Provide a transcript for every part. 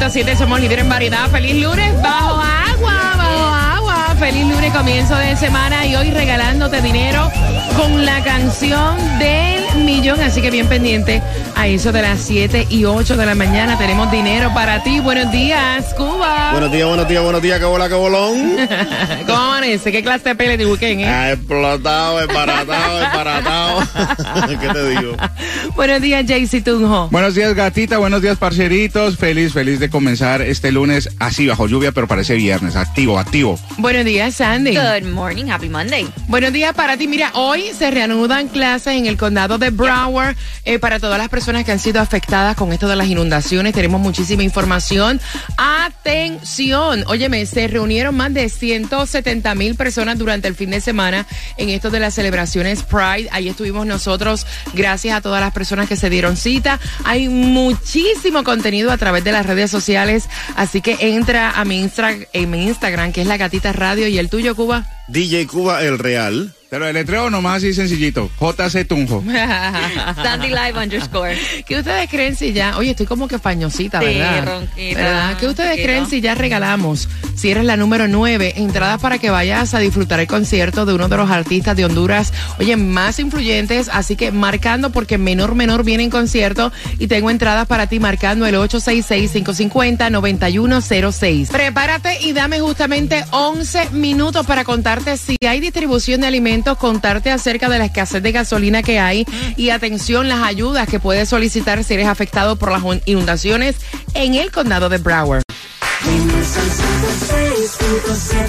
106.7 somos líderes en variedad. Feliz lunes bajo agua, bajo agua. Feliz lunes, comienzo de semana y hoy regalándote dinero con la canción del millón. Así que bien pendiente a eso de las 7 y 8 de la mañana. Tenemos dinero para ti. Buenos días, Cuba. Buenos días, buenos días, buenos días, que bola, que bolón. ¿Cómo amanece? ¿Qué clase de pele de weekend, eh? Ha explotado, embaratado, embaratado. ¿Qué te digo? Buenos días, Jaycee Tunjo. Buenos días, gatita. Buenos días, parceritos. Feliz, feliz de comenzar este lunes así bajo lluvia, pero parece viernes. Activo, activo. Buenos días, Sandy. Good morning, happy Monday. Buenos días para ti. Mira, hoy se reanudan clases en el condado de Broward eh, para todas las personas que han sido afectadas con esto de las inundaciones. Tenemos muchísima información. Atención. Óyeme, se reunieron más de 170 mil personas durante el fin de semana en esto de las celebraciones Pride. Ahí estuvimos nosotros. Gracias a todas las personas que se dieron cita. Hay muchísimo contenido a través de las redes sociales. Así que entra a mi, en mi Instagram, que es la gatita radio, y el tuyo, Cuba. DJ Cuba el Real. Pero el letreo nomás así sencillito. JC Tunjo. Sandy Live underscore. ¿Qué ustedes creen si ya, oye, estoy como que fañosita, Sí, ¿verdad? ronquita, ¿Verdad? ¿Qué ustedes ronquita. creen si ya regalamos, si eres la número 9, entradas para que vayas a disfrutar el concierto de uno de los artistas de Honduras, oye, más influyentes, así que marcando porque menor menor viene en concierto y tengo entradas para ti marcando el 866-550-9106. Prepárate y dame justamente 11 minutos para contarte si hay distribución de alimentos, contarte acerca de la escasez de gasolina que hay y atención las ayudas que puedes solicitar si eres afectado por las inundaciones en el condado de Broward. Ritmo Sol 106.7.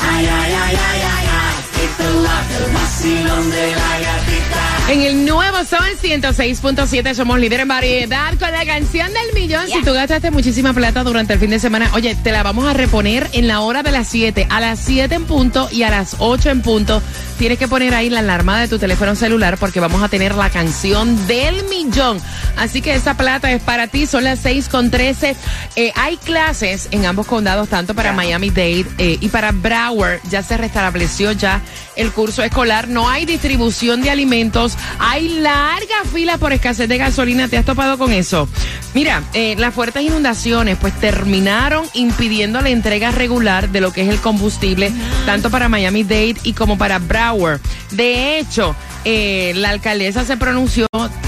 Ay, ay, ay, ay, ay, ay. Keep it locked, el vacilón de la gatita. En el nuevo Sol 106.7 somos líderes en variedad con la canción del millón. Si tú gastaste muchísima plata durante el fin de semana, oye, te la vamos a reponer en la hora de las 7, a las 7 en punto y a las 8 en punto. Tienes que poner ahí la alarma de tu teléfono celular porque vamos a tener la canción del millón. Así que esa plata es para ti, son las 6 con 13. Eh, hay clases en ambos condados, tanto para Miami-Dade eh, y para Broward. Ya se restableció ya el curso escolar. No hay distribución de alimentos. Hay larga fila por escasez de gasolina. ¿Te has topado con eso? Mira, eh, las fuertes inundaciones pues terminaron impidiendo la entrega regular de lo que es el combustible, tanto para Miami-Dade y como para Broward. De hecho, eh, la alcaldesa se pronunció,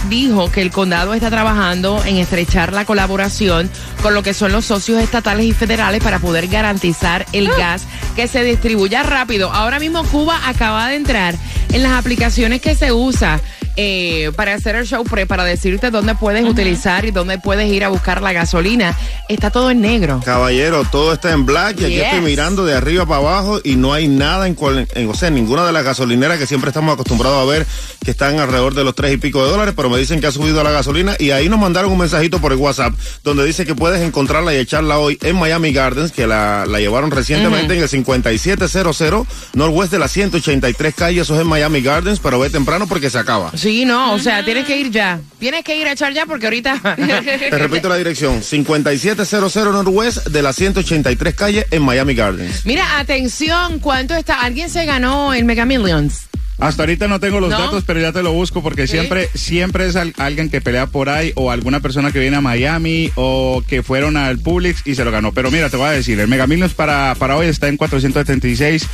dijo que el condado está trabajando en estrechar la colaboración con lo que son los socios estatales y federales para poder garantizar el gas que se distribuya rápido. Ahora mismo Cuba acaba de entrar en las aplicaciones que se usa eh, para hacer el show pre, para decirte dónde puedes utilizar y dónde puedes ir a buscar la gasolina. Está todo en negro. Caballero, todo está en black y aquí estoy mirando de arriba para abajo y no hay nada en, cual- en- o sea, ninguna de las gasolineras que siempre estamos acostumbrados a ver que están alrededor de los tres y pico de dólares, pero me dicen que ha subido la gasolina y ahí nos mandaron un mensajito por el WhatsApp donde dice que puedes encontrarla y echarla hoy en Miami Gardens, que la, la llevaron recientemente en el 5700 Northwest de la 183 calle, eso es en Miami Gardens, pero ve temprano porque se acaba. Sí, no, o sea, tienes que ir ya. Tienes que ir a echar ya porque ahorita... Te repito la dirección, 5700 Northwest de la 183 calle en Miami Gardens. Mira, atención, ¿cuánto está? ¿Alguien se ganó el Mega Millions? Hasta ahorita no tengo los ¿No? datos, pero ya te lo busco porque siempre, siempre es al- alguien que pelea por ahí o alguna persona que viene a Miami o que fueron al Publix y se lo ganó. Pero mira, te voy a decir, el Mega Millions para, para hoy está en 476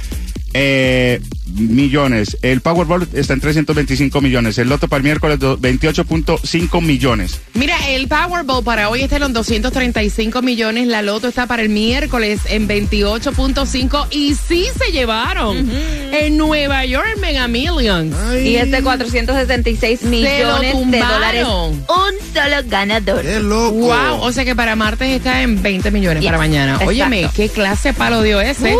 eh, millones. El Powerball está en 325 millones. El Loto para el miércoles do- 28.5 millones. Mira, el Powerball para hoy está en los 235 millones. La Loto está para el miércoles en 28.5. Y sí se llevaron en Nueva York Mega Millions. Y este 476 millones de dólares. Un solo ganador. ¡Qué loco! Wow, o sea que para martes está en 20 millones Yes, para mañana. exacto. Óyeme, qué clase de palo dio ese. Uh,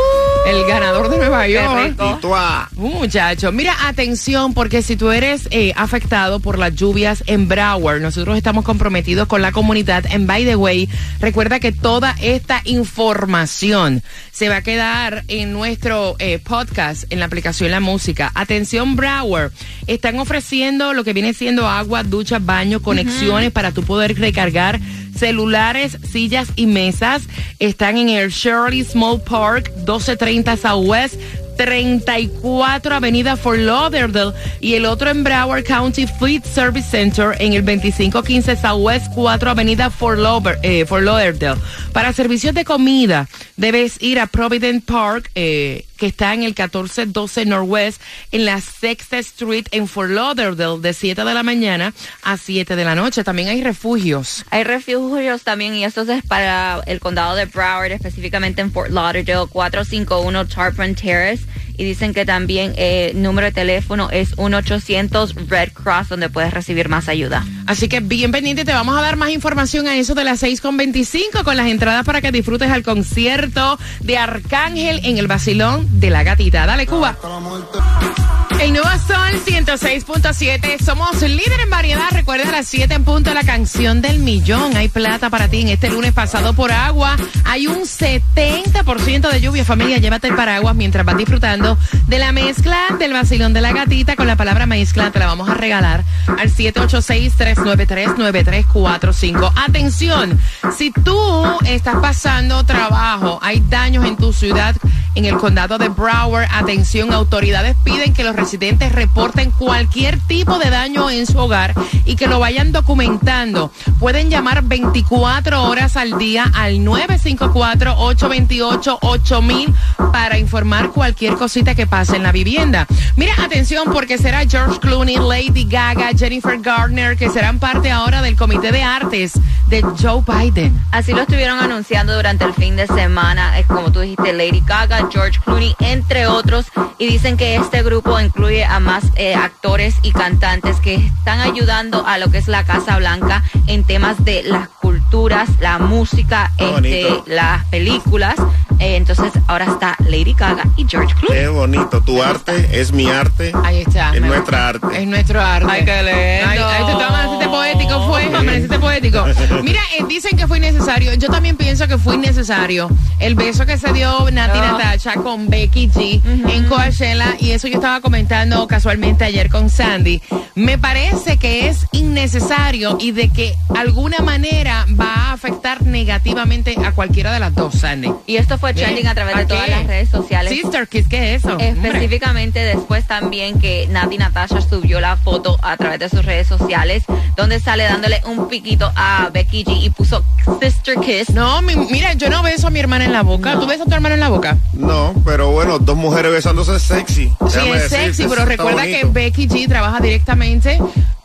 El ganador de Nueva York. rico. Titua. Muchacho, mira, atención, porque si tú eres eh, afectado por las lluvias en Broward, nosotros estamos comprometidos con la comunidad. En By the Way, recuerda que toda esta información se va a quedar en nuestro eh, podcast, en la aplicación La Música. Atención, Broward, están ofreciendo lo que viene siendo agua, ducha, baño, conexiones para tú poder recargar celulares, sillas y mesas. Están en el Shirley Small Park, 1230 Southwest. 34 Avenida Fort Lauderdale y el otro en Broward County Fleet Service Center en el 2515 Southwest 4 Avenida eh, Fort Lauderdale. Para servicios de comida debes ir a Provident Park eh, que está en el 1412 Northwest en la Sexta Street en Fort Lauderdale de 7 de la mañana a 7 de la noche. También hay refugios. Hay refugios también y esto es para el condado de Broward, específicamente en Fort Lauderdale, 451 Tarpon Terrace. Y dicen que también eh, número de teléfono es 1-800 Red Cross, donde puedes recibir más ayuda. Así que bien pendiente, te vamos a dar más información a eso de las 6.25 con las entradas para que disfrutes al concierto de Arcángel en el Basilón de la Gatita. Dale, Cuba. El nuevo Sol 106.7. Somos líder en variedad. Recuerda a las 7 en punto la canción del millón. Hay plata para ti en este lunes pasado por agua. Hay un 70% de lluvia. Familia, llévate el paraguas mientras vas disfrutando de la mezcla del vacilón de la gatita con la palabra mezcla. Te la vamos a regalar al 786-393-9345. Atención, si tú estás pasando trabajo, hay daños en tu ciudad, en el condado de Broward, atención, autoridades piden que los residentes reporten cualquier tipo de daño en su hogar y que lo vayan documentando. Pueden llamar 24 horas al día al 954-828-8000 para informar cualquier cosita que pase en la vivienda. Mira, atención, porque será George Clooney, Lady Gaga, Jennifer Garner, que serán parte ahora del comité de artes de Joe Biden. Así lo estuvieron anunciando durante el fin de semana, es como tú dijiste, Lady Gaga, George Clooney, entre otros, y dicen que este grupo incluye a más eh, actores y cantantes que están ayudando a lo que es la Casa Blanca en temas de las culturas, la música, este, las películas. Eh, entonces ahora está Lady Gaga y George Clooney. Qué bonito. Tu arte es mi arte. Ahí está. Es nuestra arte. Es nuestro arte. Ay, qué lindo. Ay, ay, tú te amaneciste poético, fue. Amaneciste poético. Mira, eh, dicen que fue innecesario. Yo también pienso que fue innecesario el beso que se dio Nati Oh. Natasha con Becky G en Coachella. Y eso yo estaba comentando casualmente ayer con Sandy. Me parece que es innecesario y de que alguna manera va a afectar negativamente a cualquiera de las dos, Sandy. Y esto fue trending a través de ¿Para todas qué? las redes sociales. Sister Kiss, ¿qué es eso? Hombre. Específicamente después también que Nati Natasha subió la foto a través de sus redes sociales donde sale dándole un piquito a Becky G y puso Sister Kiss. No, mi- mira, yo no beso a mi hermana en la boca. ¿Tú besas a tu hermana en la boca? No, pero bueno, dos mujeres besándose es sexy. Sí, Déjame es sexy, pero recuerda que. Becky G trabaja directamente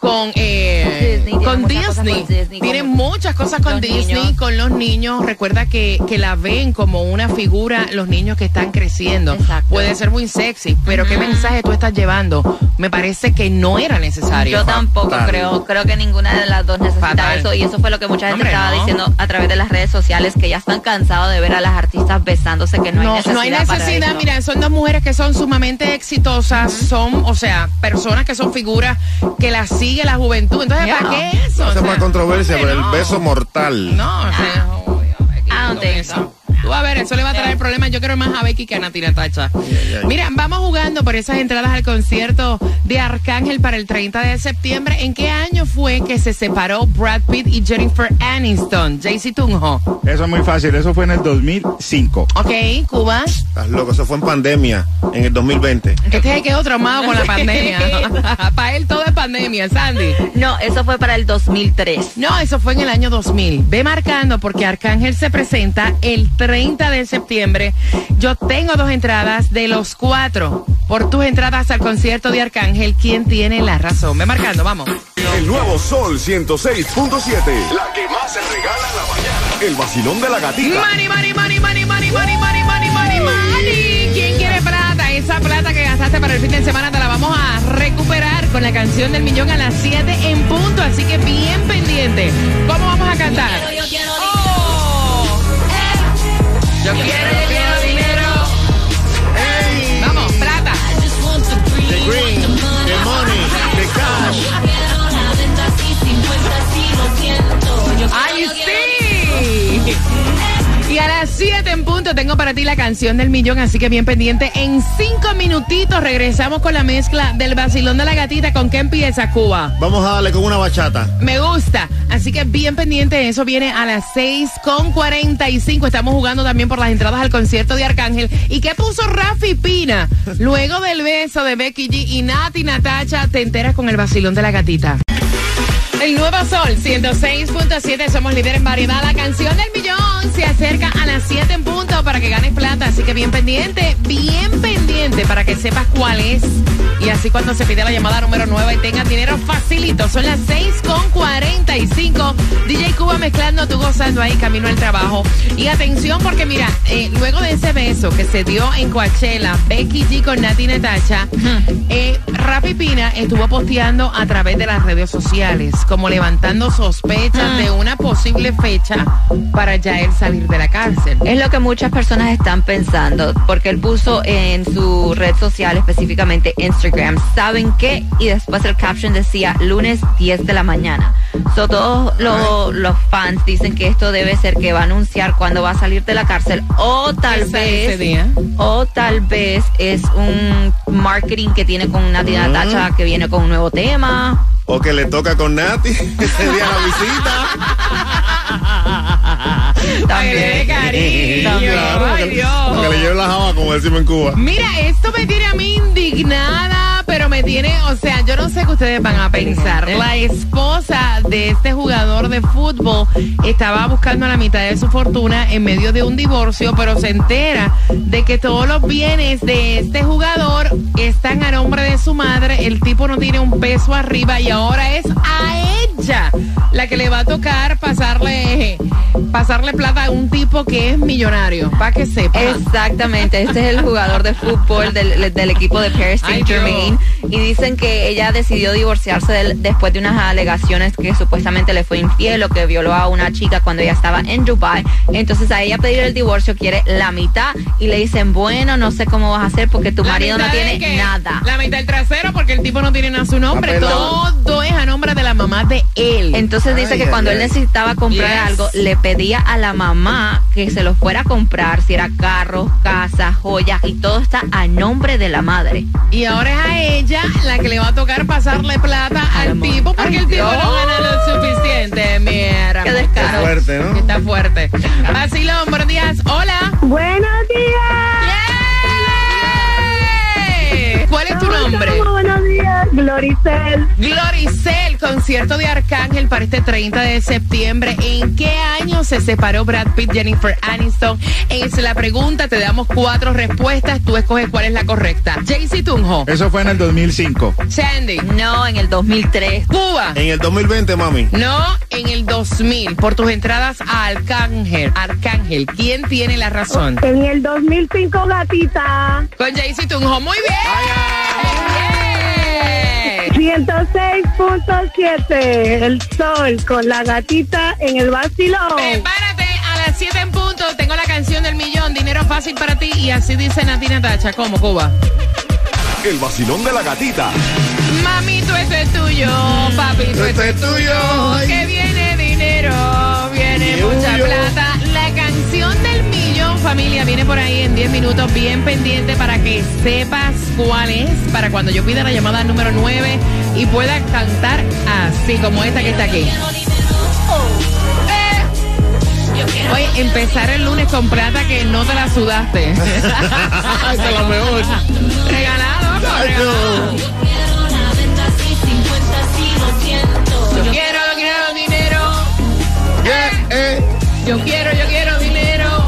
con, eh, Disney, con muchas cosas Disney. con Disney, Tiene con muchas cosas con los Disney, niños. con los niños. Recuerda que, que la ven como una figura los niños que están creciendo. Exacto. Puede ser muy sexy, pero ¿qué mensaje tú estás llevando? Me parece que no era necesario. Yo tampoco Fatal. creo, creo que ninguna de las dos necesita Fatal. eso y eso fue lo que mucha gente Hombre, estaba no. diciendo a través de las redes sociales que ya están cansados de ver a las artistas besándose que no, hay necesidad. no hay para necesidad. eso. Mira, son dos mujeres que son sumamente exitosas, son, o sea, personas que son figuras que las maravilla la juventud. Entonces, ¿para qué eso? Esa es más controversia, pero el beso mortal. No, o sea, ¿A dónde eso? Tú a ver, eso le va a traer problemas. Yo quiero más a Becky que a Nati Natacha. Mira, vamos jugando por esas entradas al concierto de Arcángel para el 30 de septiembre. ¿En qué año fue que se separó Brad Pitt y Jennifer Aniston? JC Tunjo. Eso es muy fácil, eso fue en el 2005. Ok, Cuba. Estás loco, eso fue en pandemia, en el 2020. Este se quedó traumado con la pandemia. para él todo es pandemia, Sandy. No, eso fue para el 2003. No, eso fue en el año 2000. Ve marcando porque Arcángel se presenta el 30 de septiembre. Yo tengo dos entradas de los cuatro. Por tus entradas al concierto de Arcángel, ¿quién tiene la razón? Ve marcando, vamos. El nuevo Sol 106.7. La que más se regala en la mañana. El vacilón de la gatita. Money, money, money, money, money, money, money, money, money, money. ¿Quién quiere plata? Esa plata que gastaste para el fin de semana te la vamos a recuperar con la canción del millón a las 7 en punto. Así que bien pendiente. ¿Cómo vamos a cantar? Yo quiero, yo quiero dinero. Hey. Vamos, plata. The green, the money, the cash. ¡Ay, sí! En punto tengo para ti la canción del millón, así que bien pendiente. En cinco minutitos regresamos con la mezcla del vacilón de la gatita. ¿Con qué empieza Cuba? Vamos a darle con una bachata. Me gusta. Así que bien pendiente, eso viene a las 6 con 45. Estamos jugando también por las entradas al concierto de Arcángel. ¿Y qué puso Rafi Pina? Luego del beso de Becky G y Nati Natacha, te enteras con el vacilón de la gatita. El nuevo sol, 106.7, somos líderes en variedad. La canción del millón se acerca a las 7 en punto para que ganes plata. Así que bien pendiente, bien pendiente para que sepas cuál es. Y así cuando se pide la llamada número 9 y tengas dinero facilito. Son las 6 con 45. DJ Cuba mezclando, tú gozando ahí camino al trabajo. Y atención porque mira, eh, luego de ese beso que se dio en Coachella, Becky G con Nati Natacha, eh, Rafi Pina estuvo posteando a través de las redes sociales, como levantando sospechas de una posible fecha para ya él salir de la cárcel. Es lo que muchas personas están pensando, porque él puso en su red social, específicamente Instagram, ¿saben qué? Y después el caption decía lunes 10 de la mañana. So, todos lo- los fans dicen que esto debe ser que va a anunciar cuándo va a salir de la cárcel o tal ¿Qué sale ese vez día? o tal vez es un marketing que tiene con Nati Natacha que viene con un nuevo tema. O que le toca con Nati ese día la visita. Ay, de cariño. También. Claro, Ay, que, Dios. que le lleve la java, como decimos en Cuba. Mira, esto me tiene a mí indignada, me tiene, o sea, yo no sé qué ustedes van a pensar. La esposa de este jugador de fútbol estaba buscando la mitad de su fortuna en medio de un divorcio, pero se entera de que todos los bienes de este jugador están a nombre de su madre. El tipo no tiene un peso arriba y ahora es a ella la que le va a tocar pasarle plata a un tipo que es millonario, para que sepa. Exactamente, este es el jugador de fútbol del, del equipo de Paris Saint Germain y dicen que ella decidió divorciarse después de unas alegaciones que supuestamente le fue infiel o que violó a una chica cuando ella estaba en Dubai. Entonces a ella pedir el divorcio quiere la mitad y le dicen, bueno, no sé cómo vas a hacer porque tu La marido no tiene qué? nada. La mitad del trasero porque el tipo no tiene nada a su nombre. Todo a nombre de la mamá de él. Entonces dice Ay, que ay, cuando ay. él necesitaba comprar Yes. algo, le pedía a la mamá que se lo fuera a comprar, si era carro, casa, joyas, y todo está a nombre de la madre. y ahora es a ella la que le va a tocar pasarle plata al tipo porque Ay, el tipo Dios. no gana lo suficiente. Mira. Qué descaro. Está fuerte, ¿no? Está fuerte. Vacilón, buenos días. Hola. Buenos días. ¿Cuál es tu nombre? Gloricel. Gloricel, concierto de Arcángel para este 30 de septiembre. ¿En qué año se separó Brad Pitt, Jennifer Aniston? Es la pregunta, te damos cuatro respuestas, tú escoges cuál es la correcta. Jaycee Tunjo, Eso fue en el 2005. Sandy, No, en el 2003. Cuba. En el 2020, mami. No, en el 2000, por tus entradas a Arcángel. Arcángel, ¿quién tiene la razón? En el 2005, gatita. Con Jaycee Tunjo, muy bien. Bien. 106.7. El sol con la gatita en el vacilón. Prepárate a las 7 en punto. Tengo la canción del millón. Dinero fácil para ti. Y así dice Natina Tacha. ¿Cómo, Cuba? El vacilón de la gatita. Mamito, esto es tuyo. Papito, esto es tuyo. Que viene viene por ahí en 10 minutos. Bien pendiente para que sepas cuál es. Para cuando yo pida la llamada número 9 y pueda cantar así como esta que está aquí. Eh. Oye, empezar el lunes con plata que no te la sudaste. Es la mejor. regalado, loco, regalado. Yo quiero, yo quiero dinero. Yeah, eh. Yo quiero, yo quiero dinero.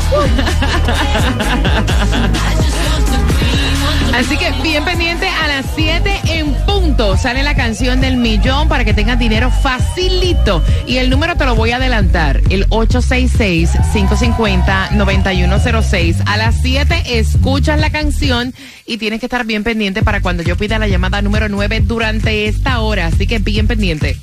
Así que bien pendiente a las 7 en punto. Sale la canción del millón para que tengas dinero facilito. Y el número te lo voy a adelantar. El 866-550-9106. A las 7 escuchas la canción y tienes que estar bien pendiente para cuando yo pida la llamada número 9 durante esta hora. Así que bien pendiente.